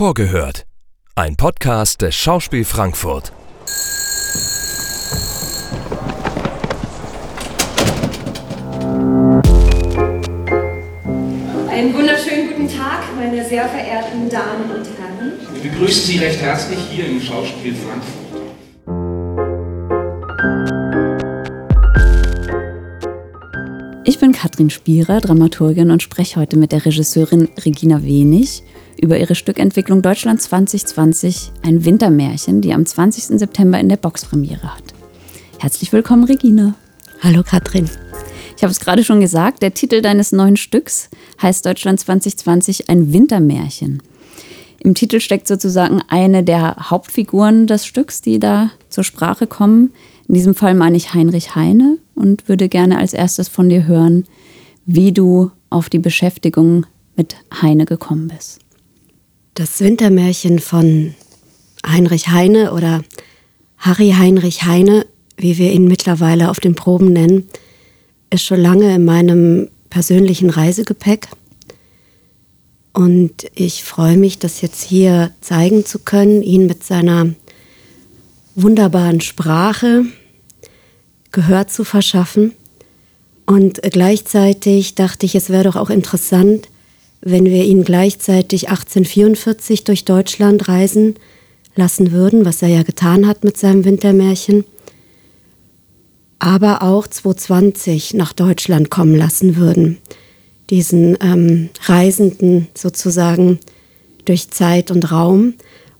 Vorgehört. Ein Podcast des Schauspiel Frankfurt. Einen wunderschönen guten Tag, meine sehr verehrten Damen und Herren. Wir begrüßen Sie recht herzlich hier im Schauspiel Frankfurt. Ich bin Katrin Spierer, Dramaturgin und spreche heute mit der Regisseurin Regina Wenig über ihre Stückentwicklung Deutschland 2020, ein Wintermärchen, die am 20. September in der Boxpremiere hat. Herzlich willkommen, Regina. Hallo, Katrin. Ich habe es gerade schon gesagt, der Titel deines neuen Stücks heißt Deutschland 2020, ein Wintermärchen. Im Titel steckt sozusagen eine der Hauptfiguren des Stücks, die da zur Sprache kommen. In diesem Fall meine ich Heinrich Heine und würde gerne als erstes von dir hören, wie du auf die Beschäftigung mit Heine gekommen bist. Das Wintermärchen von Heinrich Heine oder Harry Heinrich Heine, wie wir ihn mittlerweile auf den Proben nennen, ist schon lange in meinem persönlichen Reisegepäck. Und ich freue mich, das jetzt hier zeigen zu können, ihn mit seiner wunderbaren Sprache Gehör zu verschaffen. Und gleichzeitig dachte ich, es wäre doch auch interessant, wenn wir ihn gleichzeitig 1844 durch Deutschland reisen lassen würden, was er ja getan hat mit seinem Wintermärchen, aber auch 220 nach Deutschland kommen lassen würden, diesen ähm, Reisenden sozusagen durch Zeit und Raum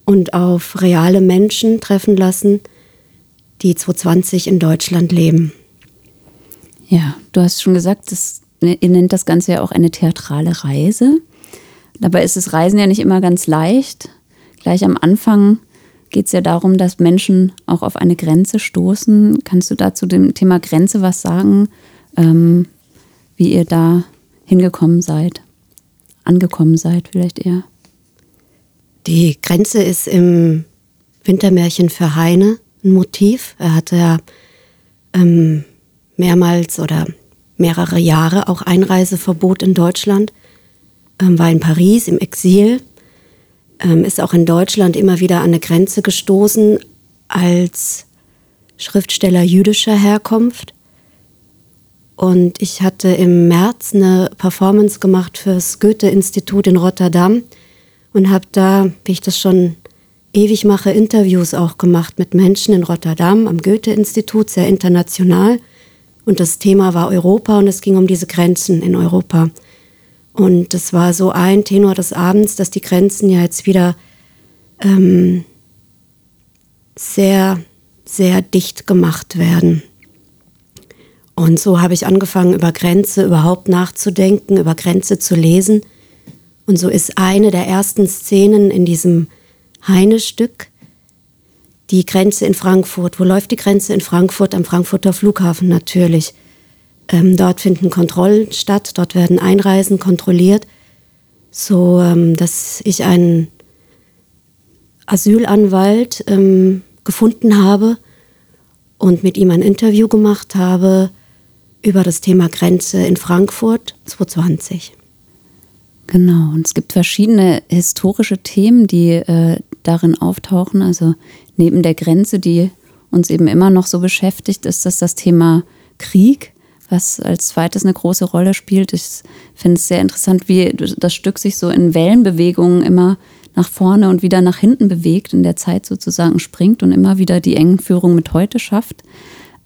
und auf reale Menschen treffen lassen, die 220 in Deutschland leben. Ja, du hast schon gesagt, das, ihr nennt das Ganze ja auch eine theatrale Reise. Dabei ist das Reisen ja nicht immer ganz leicht. Gleich am Anfang geht es ja darum, dass Menschen auch auf eine Grenze stoßen. Kannst du da zu dem Thema Grenze was sagen, ähm, wie ihr da hingekommen seid? Angekommen seid vielleicht eher? Die Grenze ist im Wintermärchen für Heine ein Motiv. Er hatte ja ähm, mehrmals oder mehrere Jahre auch Einreiseverbot in Deutschland, ähm, war in Paris im Exil, ähm, ist auch in Deutschland immer wieder an eine Grenze gestoßen als Schriftsteller jüdischer Herkunft. Und ich hatte im März eine Performance gemacht fürs Goethe-Institut in Rotterdam und habe da, wie ich das schon ewig mache, Interviews auch gemacht mit Menschen in Rotterdam am Goethe-Institut, sehr international. Und das Thema war Europa und es ging um diese Grenzen in Europa. Und das war so ein Tenor des Abends, dass die Grenzen ja jetzt wieder ähm, sehr, sehr dicht gemacht werden. Und so habe ich angefangen, über Grenze überhaupt nachzudenken, über Grenze zu lesen. Und so ist eine der ersten Szenen in diesem Heine-Stück, die Grenze in Frankfurt. Wo läuft die Grenze in Frankfurt? Am Frankfurter Flughafen natürlich. Ähm, dort finden Kontrollen statt, dort werden Einreisen kontrolliert, so ähm, dass ich einen Asylanwalt ähm, gefunden habe und mit ihm ein Interview gemacht habe über das Thema Grenze in Frankfurt 2020. Genau, und es gibt verschiedene historische Themen, die äh, darin auftauchen. Also neben der Grenze, die uns eben immer noch so beschäftigt, ist das das Thema Krieg, was als zweites eine große Rolle spielt. Ich finde es sehr interessant, wie das Stück sich so in Wellenbewegungen immer nach vorne und wieder nach hinten bewegt, in der Zeit sozusagen springt und immer wieder die Engführung mit heute schafft.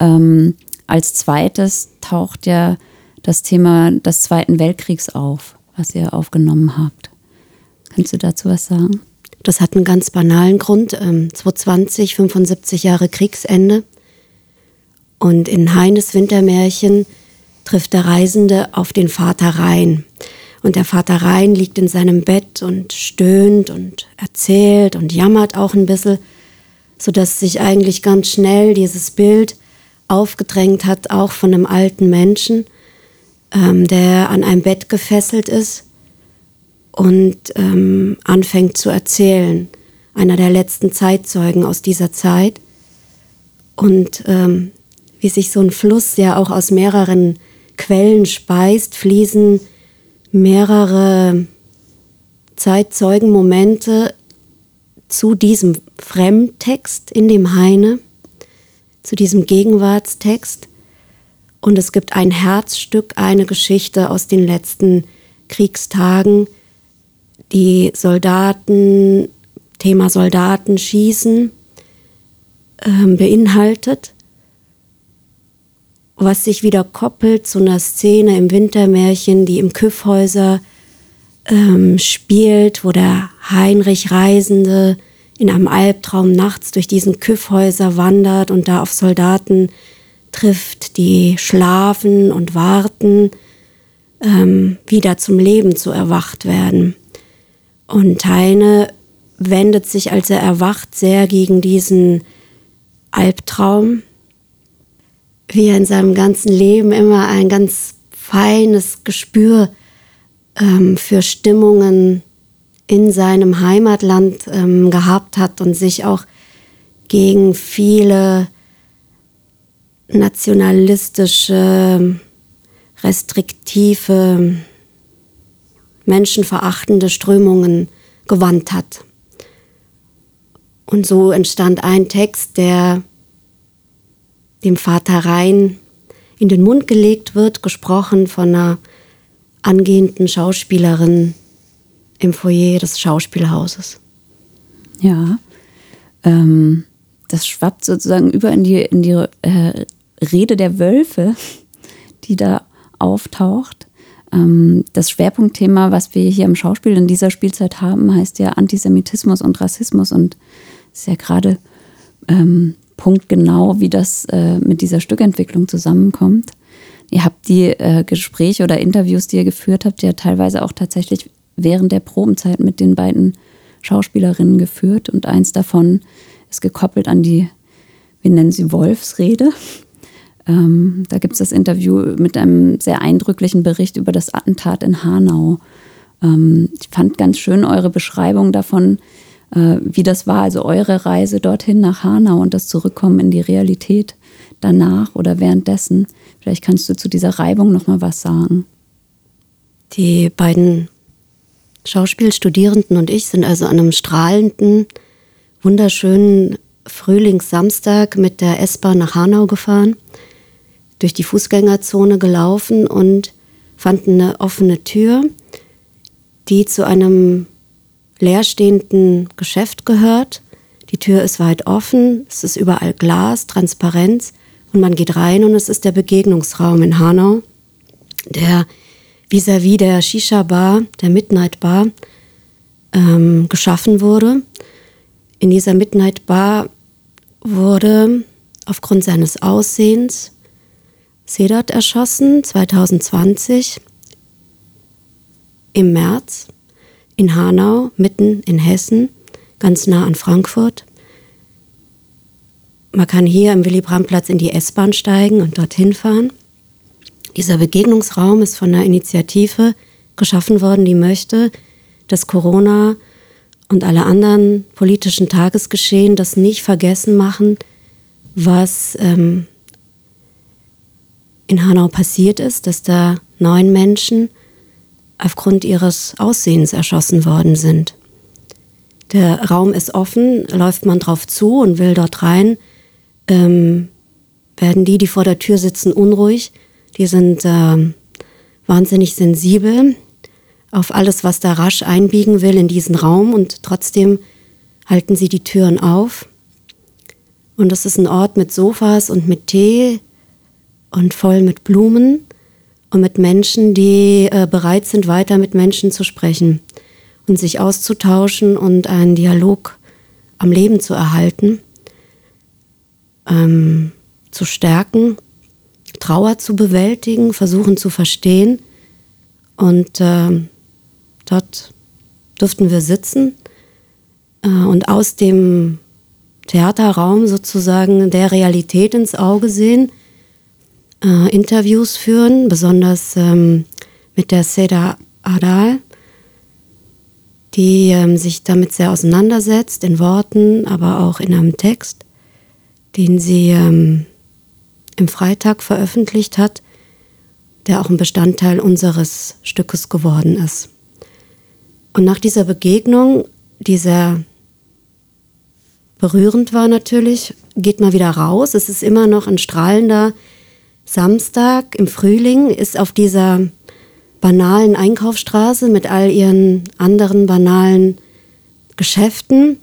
Ähm, als zweites taucht ja das Thema des Zweiten Weltkriegs auf, was ihr aufgenommen habt. Kannst du dazu was sagen? Das hat einen ganz banalen Grund. Ähm, 2020, 75 Jahre Kriegsende. Und in Heines Wintermärchen trifft der Reisende auf den Vater Rhein. Und der Vater Rhein liegt in seinem Bett und stöhnt und erzählt und jammert auch ein bisschen, sodass sich eigentlich ganz schnell dieses Bild aufgedrängt hat, auch von einem alten Menschen, ähm, der an einem Bett gefesselt ist und ähm, anfängt zu erzählen. Einer der letzten Zeitzeugen aus dieser Zeit. Und ähm, wie sich so ein Fluss ja auch aus mehreren Quellen speist, fließen mehrere Zeitzeugenmomente zu diesem Fremdtext in dem Heine, zu diesem Gegenwartstext. Und es gibt ein Herzstück, eine Geschichte aus den letzten Kriegstagen, die Soldaten, Thema Soldaten schießen, äh, beinhaltet, was sich wieder koppelt zu einer Szene im Wintermärchen, die im Küffhäuser ähm, spielt, wo der Heinrich Reisende in einem Albtraum nachts durch diesen Küffhäuser wandert und da auf Soldaten trifft, die schlafen und warten, ähm, wieder zum Leben zu erwacht werden. Und Heine wendet sich, als er erwacht, sehr gegen diesen Albtraum, wie er in seinem ganzen Leben immer ein ganz feines Gespür ähm, für Stimmungen in seinem Heimatland ähm, gehabt hat und sich auch gegen viele nationalistische, restriktive, menschenverachtende Strömungen gewandt hat. Und so entstand ein Text, der dem Vater Rhein in den Mund gelegt wird, gesprochen von einer angehenden Schauspielerin im Foyer des Schauspielhauses. Ja, ähm, das schwappt sozusagen über in die, in die äh, Rede der Wölfe, die da auftaucht. Ähm, das Schwerpunktthema, was wir hier im Schauspiel in dieser Spielzeit haben, heißt ja Antisemitismus und Rassismus und ist ja gerade ähm, punktgenau, wie das äh, mit dieser Stückentwicklung zusammenkommt. Ihr habt die äh, Gespräche oder Interviews, die ihr geführt habt, ja teilweise auch tatsächlich während der Probenzeit mit den beiden Schauspielerinnen geführt und eins davon ist gekoppelt an die, wir nennen sie Wolfsrede. Ähm, da gibt es das Interview mit einem sehr eindrücklichen Bericht über das Attentat in Hanau. Ähm, ich fand ganz schön eure Beschreibung davon, äh, wie das war, also eure Reise dorthin nach Hanau und das Zurückkommen in die Realität danach oder währenddessen. Vielleicht kannst du zu dieser Reibung noch mal was sagen. Die beiden Schauspielstudierenden und ich sind also an einem strahlenden, wunderschönen Frühlingssamstag mit der S-Bahn nach Hanau gefahren, durch die Fußgängerzone gelaufen und fanden eine offene Tür, die zu einem leerstehenden Geschäft gehört. Die Tür ist weit offen, es ist überall Glas, Transparenz und man geht rein und es ist der Begegnungsraum in Hanau, der vis-à-vis -vis der Shisha-Bar, der Midnight-Bar, ähm, geschaffen wurde. In dieser Midnight-Bar wurde aufgrund seines Aussehens Sedat erschossen, 2020 im März in Hanau, mitten in Hessen, ganz nah an Frankfurt. Man kann hier am Willy-Brandt-Platz in die S-Bahn steigen und dorthin fahren. Dieser Begegnungsraum ist von einer Initiative geschaffen worden, die möchte, dass Corona und alle anderen politischen Tagesgeschehen das nicht vergessen machen, was ähm, in Hanau passiert ist, dass da neun Menschen aufgrund ihres Aussehens erschossen worden sind. Der Raum ist offen, läuft man drauf zu und will dort rein, ähm, werden die, die vor der Tür sitzen, unruhig. Die sind äh, wahnsinnig sensibel auf alles, was da rasch einbiegen will in diesen Raum und trotzdem halten sie die Türen auf. Und das ist ein Ort mit Sofas und mit Tee und voll mit Blumen und mit Menschen, die äh, bereit sind, weiter mit Menschen zu sprechen und sich auszutauschen und einen Dialog am Leben zu erhalten, ähm, zu stärken, Trauer zu bewältigen, versuchen zu verstehen. Und äh, dort durften wir sitzen äh, und aus dem Theaterraum sozusagen der Realität ins Auge sehen äh, Interviews führen, besonders ähm, mit der Seda Adal, die ähm, sich damit sehr auseinandersetzt, in Worten, aber auch in einem Text, den sie ähm, im Freitag veröffentlicht hat, der auch ein Bestandteil unseres Stückes geworden ist. Und nach dieser Begegnung, dieser berührend war natürlich, geht mal wieder raus. Es ist immer noch ein strahlender Samstag im Frühling, ist auf dieser banalen Einkaufsstraße mit all ihren anderen banalen Geschäften.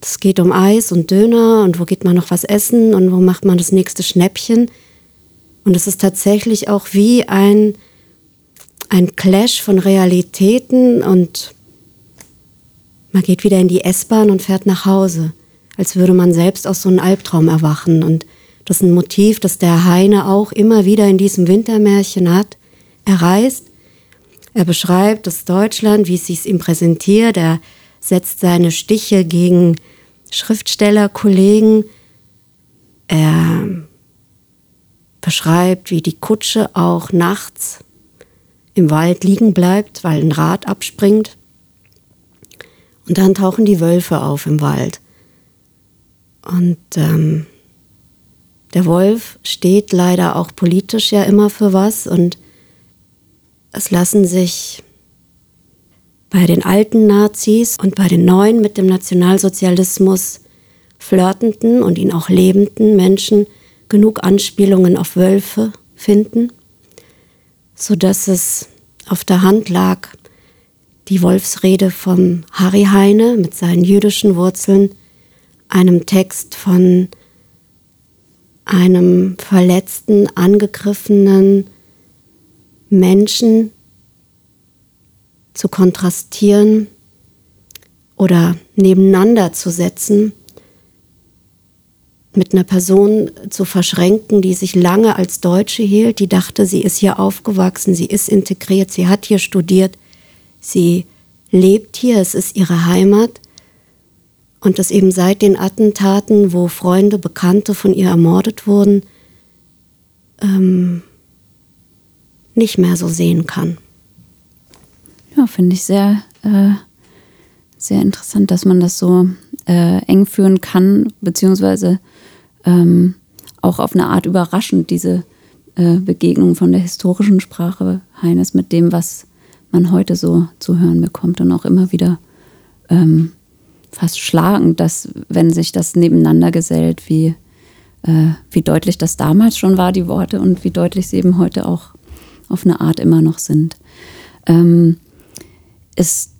Es geht um Eis und Döner und wo geht man noch was essen und wo macht man das nächste Schnäppchen. Und es ist tatsächlich auch wie ein, ein Clash von Realitäten und man geht wieder in die S-Bahn und fährt nach Hause, als würde man selbst aus so einem Albtraum erwachen. Und das ist ein Motiv, das der Heine auch immer wieder in diesem Wintermärchen hat. Er reist, er beschreibt das Deutschland, wie es sich ihm präsentiert, er setzt seine Stiche gegen Schriftstellerkollegen, er beschreibt, wie die Kutsche auch nachts im Wald liegen bleibt, weil ein Rad abspringt. Und dann tauchen die Wölfe auf im Wald. Und ähm, der Wolf steht leider auch politisch ja immer für was und es lassen sich bei den alten Nazis und bei den neuen mit dem Nationalsozialismus flirtenden und ihn auch lebenden Menschen genug Anspielungen auf Wölfe finden, sodass es auf der Hand lag, die Wolfsrede vom Harry Heine mit seinen jüdischen Wurzeln, einem Text von einem verletzten, angegriffenen Menschen zu kontrastieren oder nebeneinander zu setzen, mit einer Person zu verschränken, die sich lange als Deutsche hielt, die dachte, sie ist hier aufgewachsen, sie ist integriert, sie hat hier studiert, Sie lebt hier, es ist ihre Heimat. Und dass eben seit den Attentaten, wo Freunde, Bekannte von ihr ermordet wurden, ähm, nicht mehr so sehen kann. Ja, finde ich sehr, äh, sehr interessant, dass man das so äh, eng führen kann, beziehungsweise ähm, auch auf eine Art überraschend, diese äh, Begegnung von der historischen Sprache Heines mit dem, was man heute so zu hören bekommt und auch immer wieder ähm, fast schlagend, dass wenn sich das nebeneinander gesellt, wie, äh, wie deutlich das damals schon war, die Worte, und wie deutlich sie eben heute auch auf eine Art immer noch sind. Ähm, ist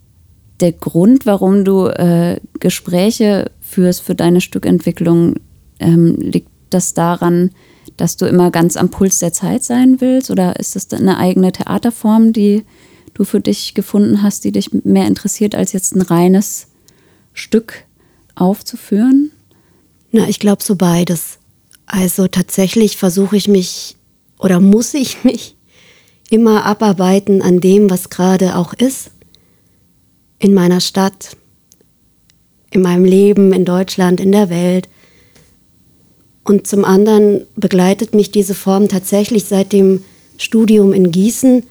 der Grund, warum du äh, Gespräche führst für deine Stückentwicklung, ähm, liegt das daran, dass du immer ganz am Puls der Zeit sein willst? Oder ist das eine eigene Theaterform, die du für dich gefunden hast, die dich mehr interessiert, als jetzt ein reines Stück aufzuführen? Na, ich glaube so beides. Also tatsächlich versuche ich mich oder muss ich mich immer abarbeiten an dem, was gerade auch ist. In meiner Stadt, in meinem Leben, in Deutschland, in der Welt. Und zum anderen begleitet mich diese Form tatsächlich seit dem Studium in Gießen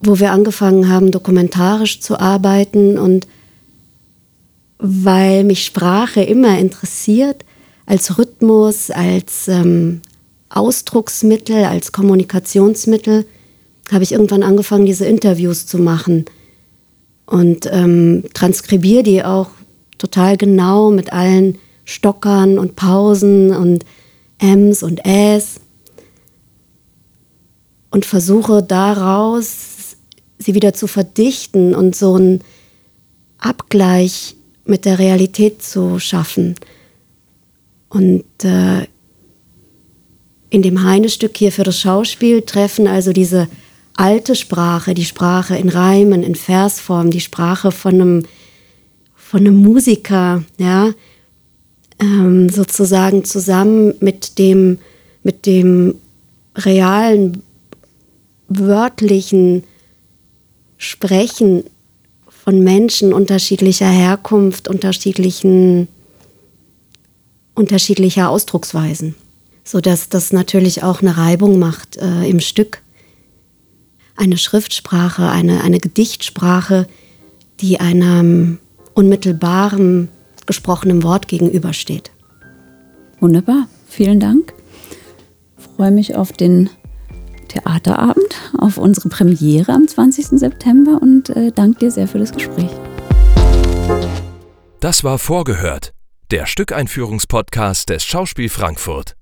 wo wir angefangen haben, dokumentarisch zu arbeiten und weil mich Sprache immer interessiert, als Rhythmus, als ähm, Ausdrucksmittel, als Kommunikationsmittel, habe ich irgendwann angefangen, diese Interviews zu machen. Und ähm, transkribiere die auch total genau mit allen Stockern und Pausen und Ms und Äs und versuche daraus sie wieder zu verdichten und so einen Abgleich mit der Realität zu schaffen. Und äh, in dem Heine-Stück hier für das Schauspiel treffen also diese alte Sprache, die Sprache in Reimen, in Versform, die Sprache von einem, von einem Musiker, ja, ähm, sozusagen zusammen mit dem, mit dem realen, wörtlichen, Sprechen von Menschen unterschiedlicher Herkunft, unterschiedlichen, unterschiedlicher Ausdrucksweisen, sodass das natürlich auch eine Reibung macht äh, im Stück. Eine Schriftsprache, eine, eine Gedichtsprache, die einem unmittelbaren gesprochenen Wort gegenübersteht. Wunderbar, vielen Dank. Ich freue mich auf den Theaterabend, auf unsere Premiere am 20. September und äh, danke dir sehr für das Gespräch. Das war Vorgehört, der Stückeinführungspodcast des Schauspiel Frankfurt.